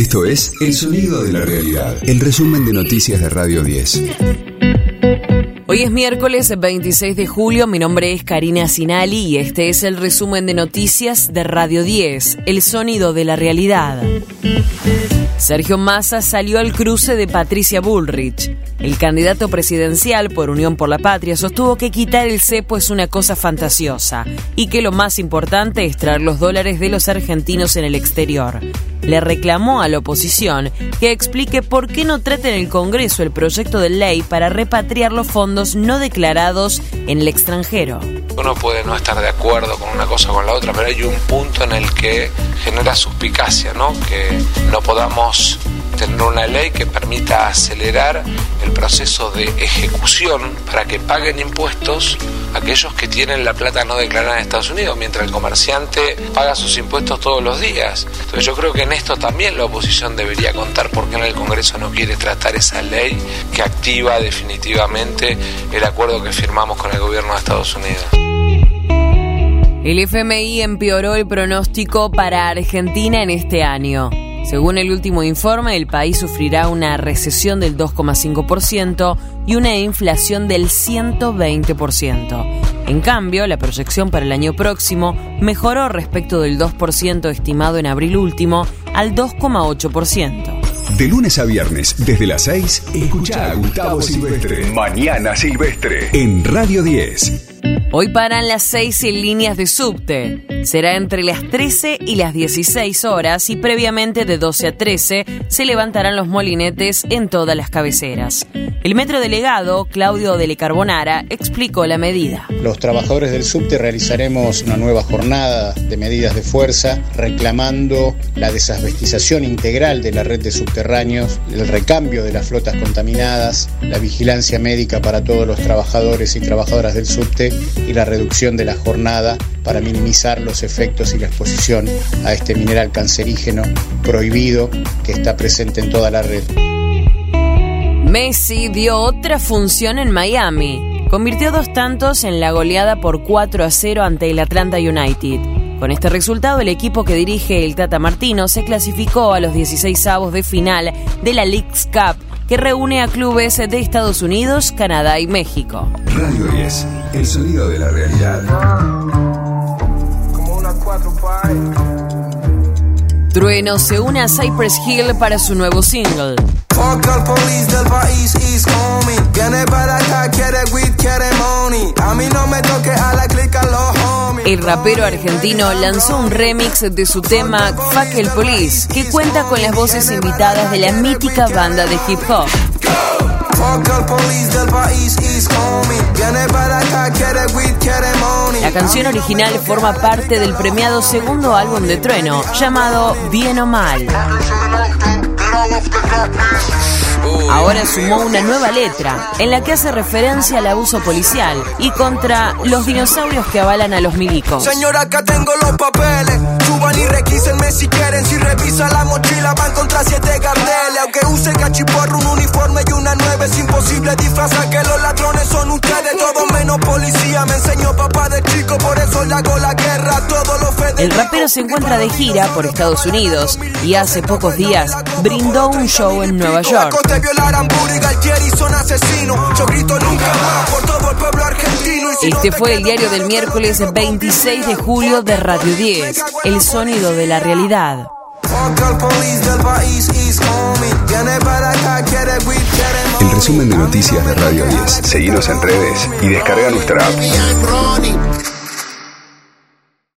Esto es El Sonido de la Realidad, el resumen de noticias de Radio 10. Hoy es miércoles 26 de julio, mi nombre es Karina Sinali y este es el resumen de noticias de Radio 10, El Sonido de la Realidad. Sergio Massa salió al cruce de Patricia Bullrich. El candidato presidencial por Unión por la Patria sostuvo que quitar el cepo es una cosa fantasiosa y que lo más importante es traer los dólares de los argentinos en el exterior. Le reclamó a la oposición que explique por qué no trata en el Congreso el proyecto de ley para repatriar los fondos no declarados en el extranjero. Uno puede no estar de acuerdo con una cosa o con la otra, pero hay un punto en el que genera ¿no? Que no podamos tener una ley que permita acelerar el proceso de ejecución para que paguen impuestos aquellos que tienen la plata no declarada en Estados Unidos, mientras el comerciante paga sus impuestos todos los días. Entonces yo creo que en esto también la oposición debería contar por qué en el Congreso no quiere tratar esa ley que activa definitivamente el acuerdo que firmamos con el gobierno de Estados Unidos. El FMI empeoró el pronóstico para Argentina en este año. Según el último informe, el país sufrirá una recesión del 2,5% y una inflación del 120%. En cambio, la proyección para el año próximo mejoró respecto del 2% estimado en abril último al 2,8%. De lunes a viernes, desde las 6, escucha a Gustavo Silvestre. Mañana Silvestre. En Radio 10. Hoy paran las seis líneas de subte. Será entre las 13 y las 16 horas y previamente de 12 a 13 se levantarán los molinetes en todas las cabeceras. El metro delegado, Claudio Dele Carbonara, explicó la medida. Los trabajadores del subte realizaremos una nueva jornada de medidas de fuerza reclamando la desasbestización integral de la red de subterráneos, el recambio de las flotas contaminadas, la vigilancia médica para todos los trabajadores y trabajadoras del subte y la reducción de la jornada para minimizar los efectos y la exposición a este mineral cancerígeno prohibido que está presente en toda la red. Messi dio otra función en Miami. Convirtió dos tantos en la goleada por 4 a 0 ante el Atlanta United. Con este resultado, el equipo que dirige el Tata Martino se clasificó a los 16 avos de final de la League's Cup, que reúne a clubes de Estados Unidos, Canadá y México. Radio 10, el sonido de la realidad. Trueno se une a Cypress Hill para su nuevo single. El rapero argentino lanzó un remix de su tema Fuck el Police, que cuenta con las voces invitadas de la mítica banda de hip hop. La canción original forma parte del premiado segundo álbum de Trueno, llamado Bien o Mal. Ahora sumó una nueva letra en la que hace referencia al abuso policial y contra los dinosaurios que avalan a los milicos. Señora, acá tengo los papeles. Suban y requísenme si quieren. Si revisa la mochila, van contra siete carteles. Aunque use cachiporro, un uniforme y una nueve, es imposible disfrazar que los ladrones son ustedes. Todo menos policía. Me enseñó papá de chico, por eso le hago la guerra. Todos los El rapero se encuentra de gira por Estados Unidos y hace pocos días brindó un show en Nueva York. Este fue el diario del miércoles 26 de julio de Radio 10, El sonido de la realidad. El resumen de noticias de Radio 10. Seguimos en redes y descarga nuestra app.